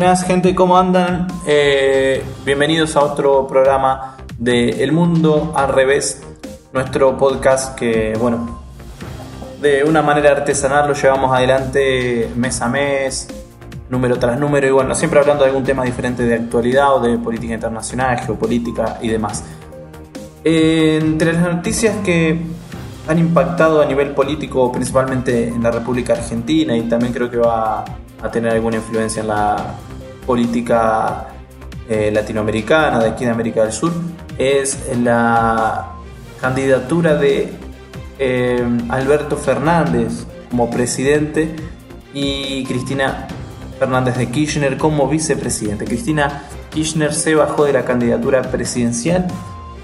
Buenas gente, ¿cómo andan? Eh, bienvenidos a otro programa de El Mundo al Revés, nuestro podcast que, bueno, de una manera artesanal lo llevamos adelante mes a mes, número tras número y bueno, siempre hablando de algún tema diferente de actualidad o de política internacional, geopolítica y demás. entre las noticias que han impactado a nivel político, principalmente en la República Argentina y también creo que va a tener alguna influencia en la política eh, latinoamericana, de aquí de América del Sur, es la candidatura de eh, Alberto Fernández como presidente y Cristina Fernández de Kirchner como vicepresidente. Cristina Kirchner se bajó de la candidatura presidencial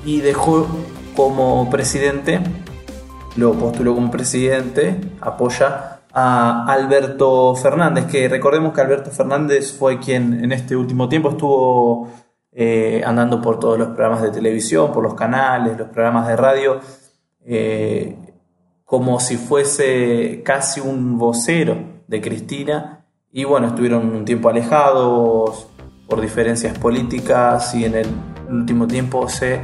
y dejó como presidente, lo postuló como presidente, apoya a Alberto Fernández, que recordemos que Alberto Fernández fue quien en este último tiempo estuvo eh, andando por todos los programas de televisión, por los canales, los programas de radio, eh, como si fuese casi un vocero de Cristina y bueno, estuvieron un tiempo alejados por diferencias políticas y en el último tiempo se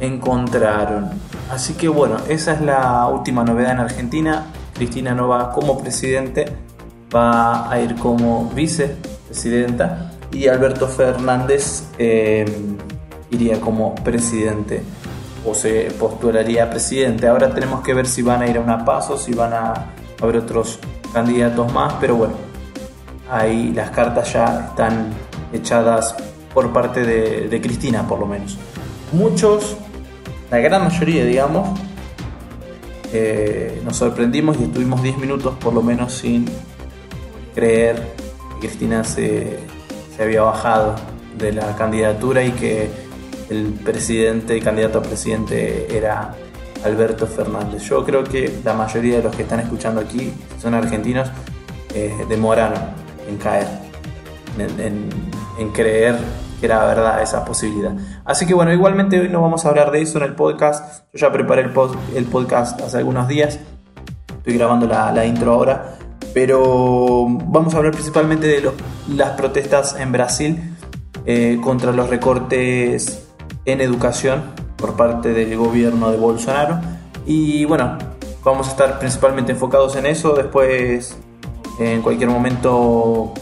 encontraron. Así que bueno, esa es la última novedad en Argentina. Cristina no va como presidente, va a ir como vicepresidenta y Alberto Fernández eh, iría como presidente o se postularía presidente. Ahora tenemos que ver si van a ir a una paso, si van a haber otros candidatos más, pero bueno, ahí las cartas ya están echadas por parte de, Cristina, por lo menos. Muchos, la gran mayoría, digamos, eh, nos sorprendimos y estuvimos 10 minutos por lo menos sin creer que Cristina se, se había bajado de la candidatura y que el presidente, el candidato a presidente era Alberto Fernández. Yo creo que la mayoría de los que están escuchando aquí son argentinos, eh, demoraron en caer, en, creer que era verdad esa posibilidad. Así que bueno, igualmente hoy no vamos a hablar de eso en el podcast. Yo ya preparé el, el podcast hace algunos días. Estoy grabando la, intro ahora. Pero vamos a hablar principalmente de las protestas en Brasil eh, contra los recortes en educación por parte del gobierno de Bolsonaro. Y bueno, vamos a estar principalmente enfocados en eso. Después en cualquier momento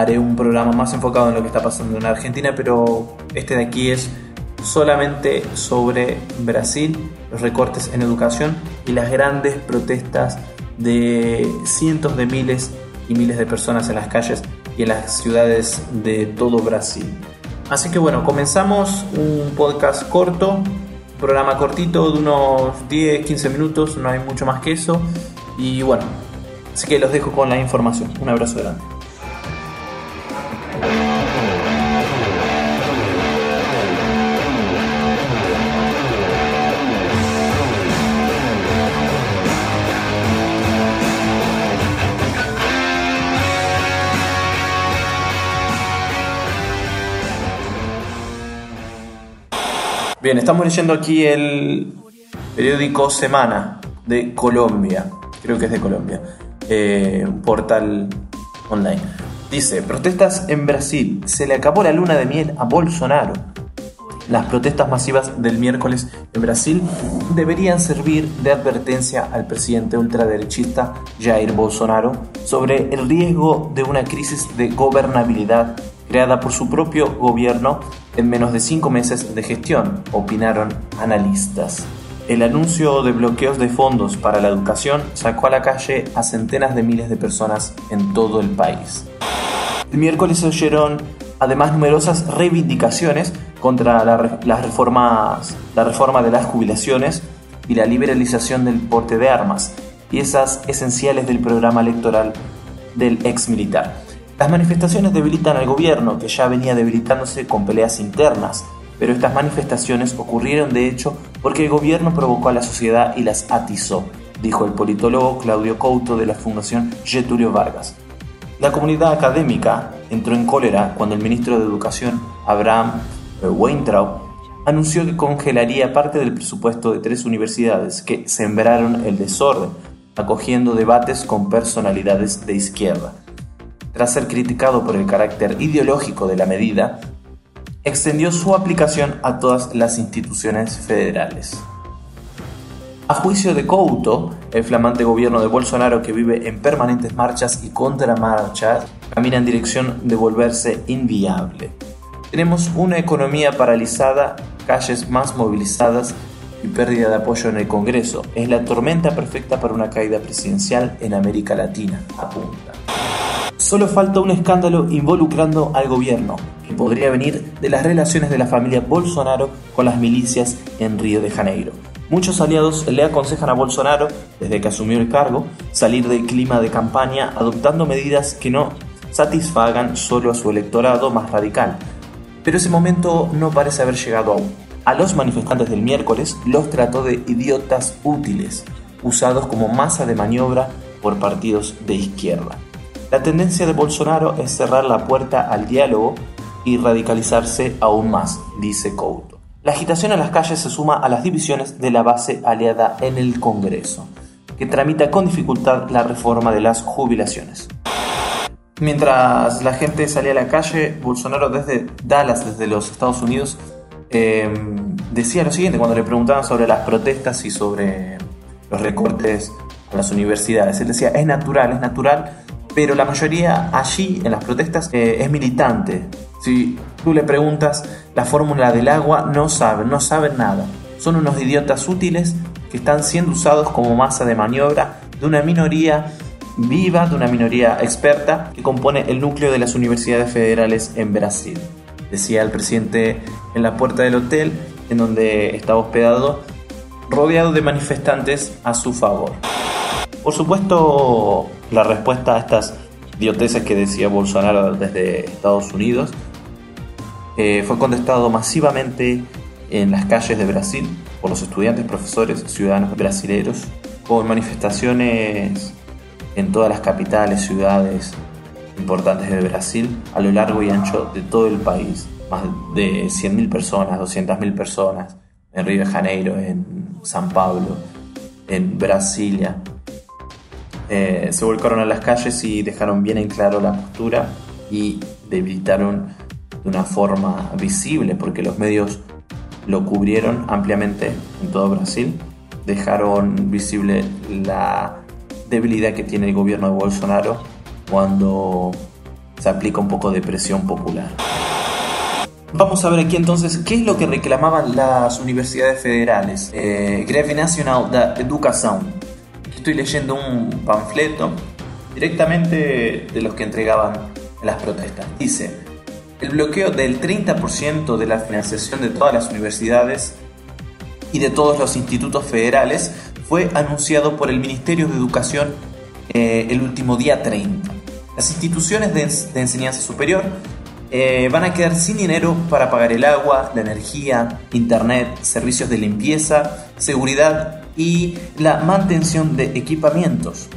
haré un programa más enfocado en lo que está pasando en Argentina, pero este de aquí es solamente sobre Brasil, los recortes en educación y las grandes protestas de cientos de miles y miles de personas en las calles y en las ciudades de todo Brasil. Así que bueno, comenzamos un podcast corto, programa cortito de unos 10-15 minutos, no hay mucho más que eso. Y bueno, Así que los dejo con la información. Un abrazo grande. Bien, estamos leyendo aquí el periódico Semana de Colombia. Creo que es de Colombia eh, portal online. Dice, protestas en Brasil. Se le acabó la luna de miel a Bolsonaro. Las protestas masivas del miércoles en Brasil deberían servir de advertencia al presidente ultraderechista Jair Bolsonaro sobre el riesgo de una crisis de gobernabilidad creada por su propio gobierno en menos de cinco meses de gestión, opinaron analistas. El anuncio de bloqueos de fondos para la educación sacó a la calle a centenas de miles de personas en todo el país. El miércoles se oyeron además numerosas reivindicaciones contra las reformas, la reforma de las jubilaciones y la liberalización del porte de armas, piezas esenciales del programa electoral del ex militar. Las manifestaciones debilitan al gobierno, que ya venía debilitándose con peleas internas, pero estas manifestaciones ocurrieron de hecho porque el gobierno provocó a la sociedad y las atizó, dijo el politólogo Claudio Couto de la Fundación Getulio Vargas. La comunidad académica entró en cólera cuando el ministro de Educación, Abraham Weintraub, anunció que congelaría parte del presupuesto de tres universidades que sembraron el desorden, acogiendo debates con personalidades de izquierda. Tras ser criticado por el carácter ideológico de la medida, extendió su aplicación a todas las instituciones federales. A juicio de Couto, el flamante gobierno de Bolsonaro que vive en permanentes marchas y contramarchas, camina en dirección de volverse inviable. Tenemos una economía paralizada, calles más movilizadas y pérdida de apoyo en el Congreso. Es la tormenta perfecta para una caída presidencial en América Latina, apunta. Solo falta un escándalo involucrando al gobierno, que podría venir de las relaciones de la familia Bolsonaro con las milicias en Río de Janeiro. Muchos aliados le aconsejan a Bolsonaro, desde que asumió el cargo, salir del clima de campaña adoptando medidas que no satisfagan solo a su electorado más radical. Pero ese momento no parece haber llegado aún. A los manifestantes del miércoles los trató de idiotas útiles, usados como masa de maniobra por partidos de izquierda. La tendencia de Bolsonaro es cerrar la puerta al diálogo y radicalizarse aún más, dice Couto. La agitación en las calles se suma a las divisiones de la base aliada en el Congreso, que tramita con dificultad la reforma de las jubilaciones. Mientras la gente salía a la calle, Bolsonaro desde Dallas, desde los Estados Unidos, em, decía lo siguiente cuando le preguntaban sobre las protestas y sobre los recortes a las universidades. Él decía, es natural, es natural, pero la mayoría allí en las protestas eh, es militante. Si tú le preguntas la fórmula del agua, no saben, no saben nada. Son unos idiotas útiles que están siendo usados como masa de maniobra de una minoría viva, de una minoría experta que compone el núcleo de las universidades federales en Brasil. Decía el presidente en la puerta del hotel en donde estaba hospedado, rodeado de manifestantes a su favor. Por supuesto, la respuesta a estas idioteces que decía Bolsonaro desde Estados Unidos eh, fue contestado masivamente en las calles de Brasil por los estudiantes, profesores, ciudadanos brasileños, con manifestaciones en todas las capitales, ciudades importantes de Brasil, a lo largo y ancho de todo el país. Más de 100.000 personas, 200.000 personas en Río de Janeiro, en San Pablo, en Brasilia. Eh, se volcaron a las calles y dejaron bien en claro la postura y debilitaron de una forma visible, porque los medios lo cubrieron ampliamente en todo Brasil, dejaron visible la debilidad que tiene el gobierno de Bolsonaro cuando se aplica un poco de presión popular. Vamos a ver aquí entonces qué es lo que reclamaban las universidades federales. Eh, Greve Nacional de Educación. Estoy leyendo un panfleto directamente de los que entregaban las protestas. Dice, el bloqueo del 30% de la financiación de todas las universidades y de todos los institutos federales fue anunciado por el Ministerio de Educación eh, el último día 30. Las instituciones de, enseñanza superior eh, van a quedar sin dinero para pagar el agua, la energía, internet, servicios de limpieza, seguridad y la mantención de equipamientos.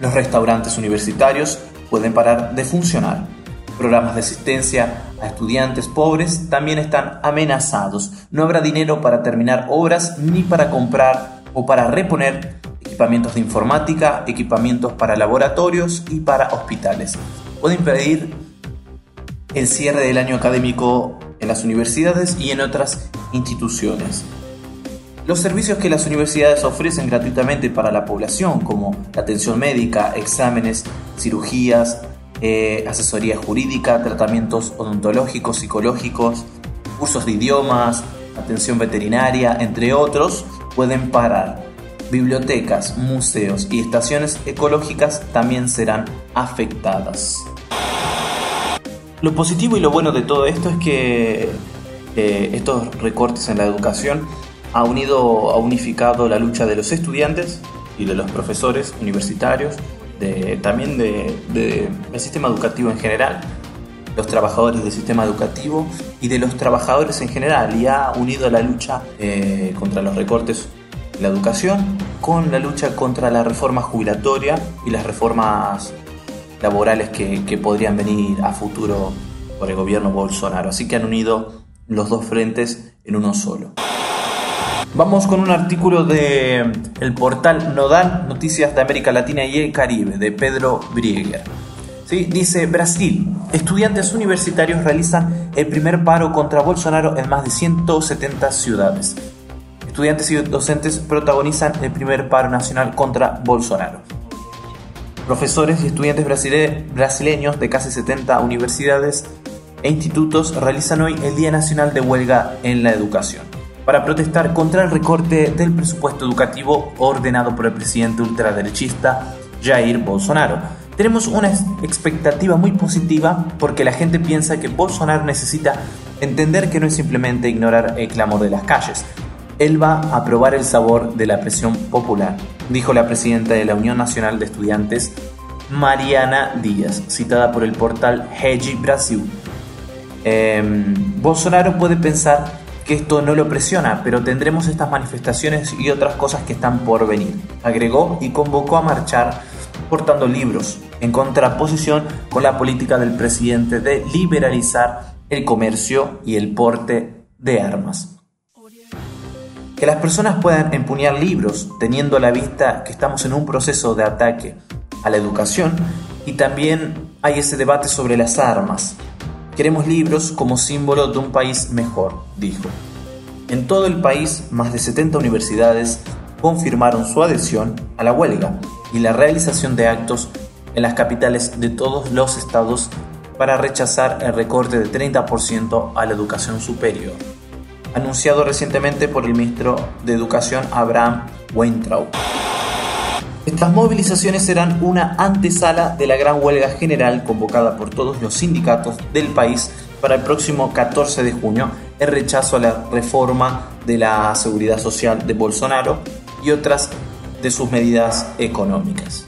Los restaurantes universitarios pueden parar de funcionar programas de asistencia a estudiantes pobres también están amenazados. No habrá dinero para terminar obras ni para comprar o para reponer equipamientos de informática, equipamientos para laboratorios y para hospitales. Puede impedir el cierre del año académico en las universidades y en otras instituciones. Los servicios que las universidades ofrecen gratuitamente para la población, como la atención médica, exámenes, cirugías, eh, asesoría jurídica, tratamientos odontológicos, psicológicos, cursos de idiomas, atención veterinaria, entre otros, pueden parar. Bibliotecas, museos y estaciones ecológicas también serán afectadas. Lo positivo y lo bueno de todo esto es que eh, estos recortes en la educación ha unido, ha unificado la lucha de los estudiantes y de los profesores universitarios también del sistema educativo en general, los trabajadores del sistema educativo y de los trabajadores en general y ha unido la lucha eh, contra los recortes en la educación con la lucha contra la reforma jubilatoria y las reformas laborales que, que podrían venir a futuro por el gobierno Bolsonaro. Así que han unido los dos frentes en uno solo. Vamos con un artículo de el portal Nodal, Noticias de América Latina y el Caribe, de Pedro Brieger. ¿sí? Dice Brasil, estudiantes universitarios realizan el primer paro contra Bolsonaro en más de 170 ciudades. Estudiantes y docentes protagonizan el primer paro nacional contra Bolsonaro. Profesores y estudiantes brasileños de casi 70 universidades e institutos realizan hoy el Día Nacional de Huelga en la Educación para protestar contra el recorte del presupuesto educativo ordenado por el presidente ultraderechista Jair Bolsonaro. Tenemos una expectativa muy positiva porque la gente piensa que Bolsonaro necesita entender que no es simplemente ignorar el clamor de las calles. Él va a probar el sabor de la presión popular, dijo la presidenta de la Unión Nacional de Estudiantes, Mariana Díaz, citada por el portal Regi Brasil. Em, Bolsonaro puede pensar que esto no lo presiona, pero tendremos estas manifestaciones y otras cosas que están por venir, agregó y convocó a marchar portando libros, en contraposición con la política del presidente de liberalizar el comercio y el porte de armas. Que las personas puedan empuñar libros teniendo a la vista que estamos en un proceso de ataque a la educación y también hay ese debate sobre las armas, Queremos libros como símbolo de un país mejor, dijo. En todo el país, más de 70 universidades confirmaron su adhesión a la huelga y la realización de actos en las capitales de todos los estados para rechazar el recorte de 30% a la educación superior, anunciado recientemente por el ministro de Educación Abraham Weintraub. Estas movilizaciones serán una antesala de la gran huelga general convocada por todos los sindicatos del país para el próximo 14 de junio en rechazo a la reforma de la seguridad social de Bolsonaro y otras de sus medidas económicas.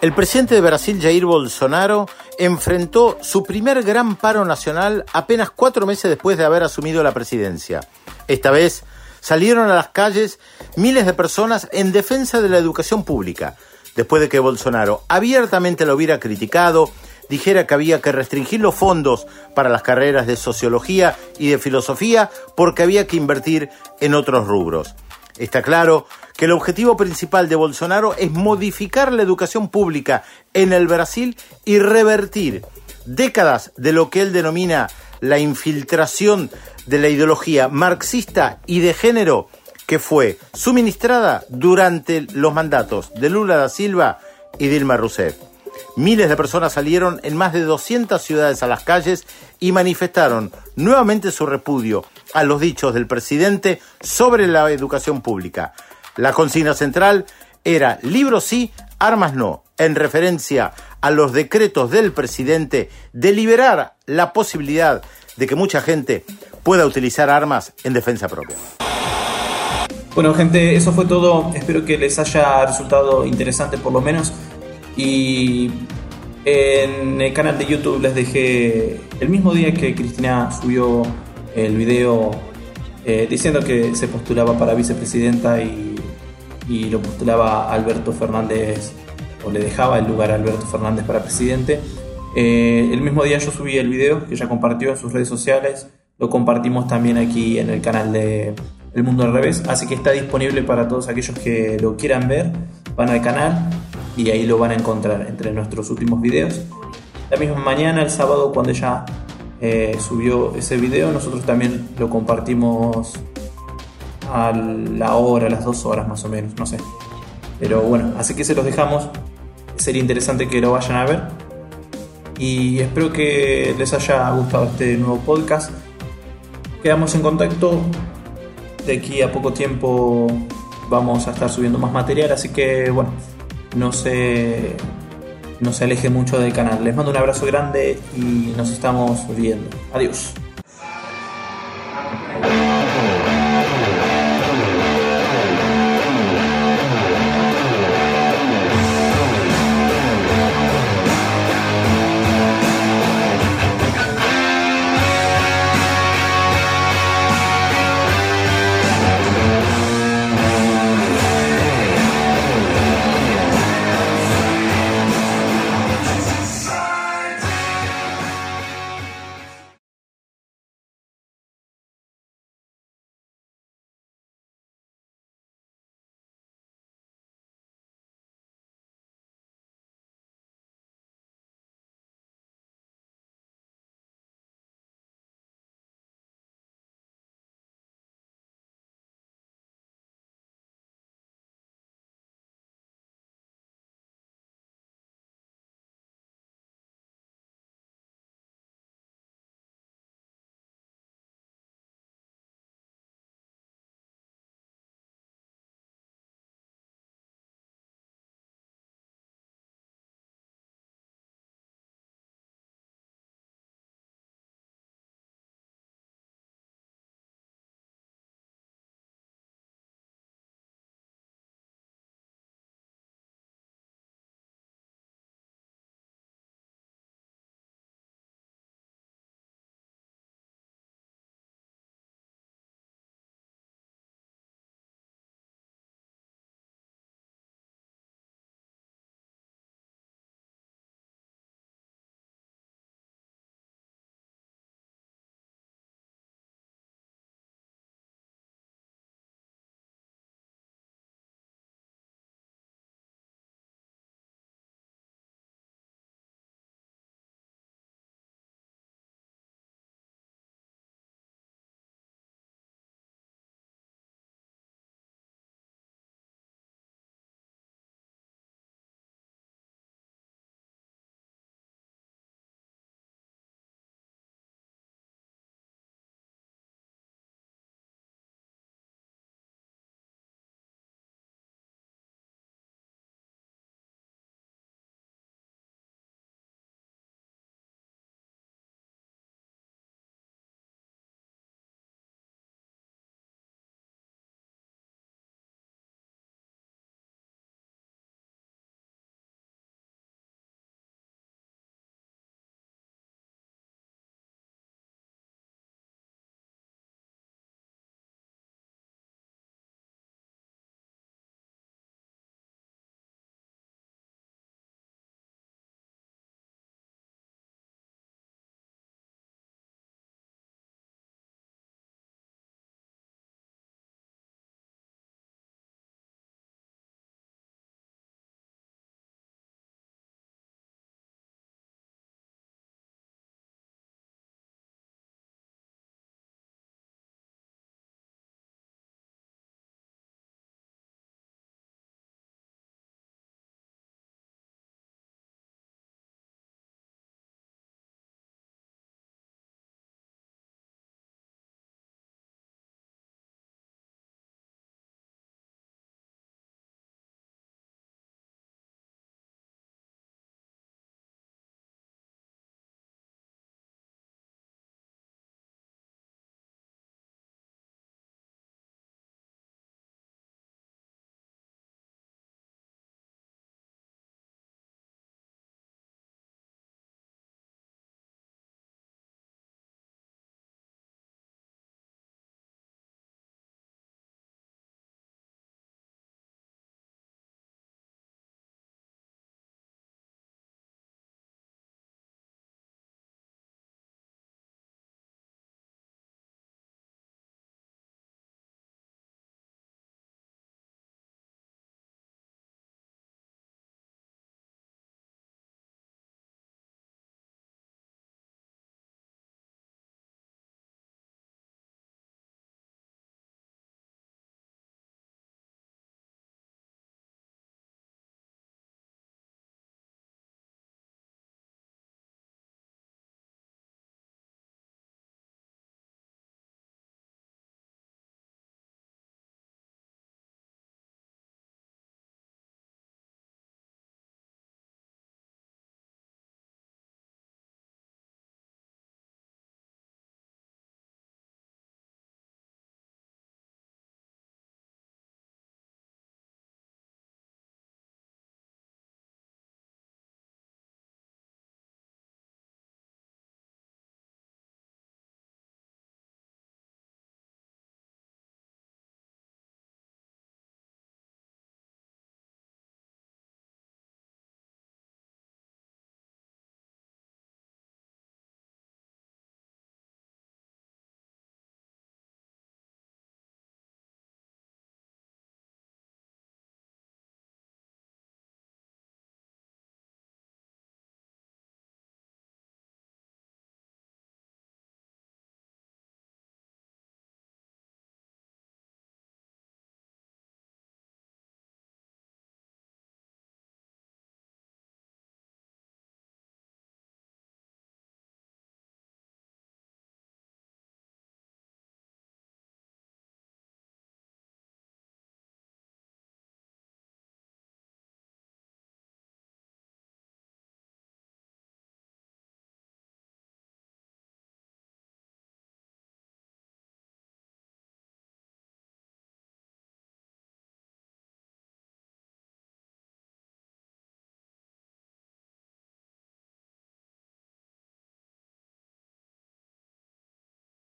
El presidente de Brasil, Jair Bolsonaro, enfrentó su primer gran paro nacional apenas cuatro meses después de haber asumido la presidencia. Esta vez salieron a las calles miles de personas en defensa de la educación pública, después de que Bolsonaro abiertamente lo hubiera criticado, dijera que había que restringir los fondos para las carreras de sociología y de filosofía porque había que invertir en otros rubros. Está claro que el objetivo principal de Bolsonaro es modificar la educación pública en el Brasil y revertir décadas de lo que él denomina la infiltración de la ideología marxista y de género que fue suministrada durante los mandatos de Lula da Silva y Dilma Rousseff. Miles de personas salieron en más de 200 ciudades a las calles y manifestaron nuevamente su repudio a los dichos del presidente sobre la educación pública. La consigna central era libros sí, armas no, en referencia a los decretos del presidente de liberar la posibilidad de que mucha gente pueda utilizar armas en defensa propia. Bueno, gente, eso fue todo. Espero que les haya resultado interesante por lo menos. Y en el canal de YouTube les dejé el mismo día que Cristina subió el video eh, diciendo que se postulaba para vicepresidenta y, y lo postulaba Alberto Fernández o le dejaba el lugar a Alberto Fernández para presidente. Eh, el mismo día yo subí el video que ya compartió en sus redes sociales, lo compartimos también aquí en el canal de El Mundo al Revés, así que está disponible para todos aquellos que lo quieran ver, van al canal y ahí lo van a encontrar entre nuestros últimos videos. La misma mañana, el sábado, cuando ella eh, subió ese video, nosotros también lo compartimos a la hora, a las dos horas más o menos, no sé. Pero bueno, así que se los dejamos. Sería interesante que lo vayan a ver y espero que les haya gustado este nuevo podcast. Quedamos en contacto. De aquí a poco tiempo vamos a estar subiendo más material, así que bueno, no se, no se aleje mucho del canal. Les mando un abrazo grande y nos estamos viendo. Adiós.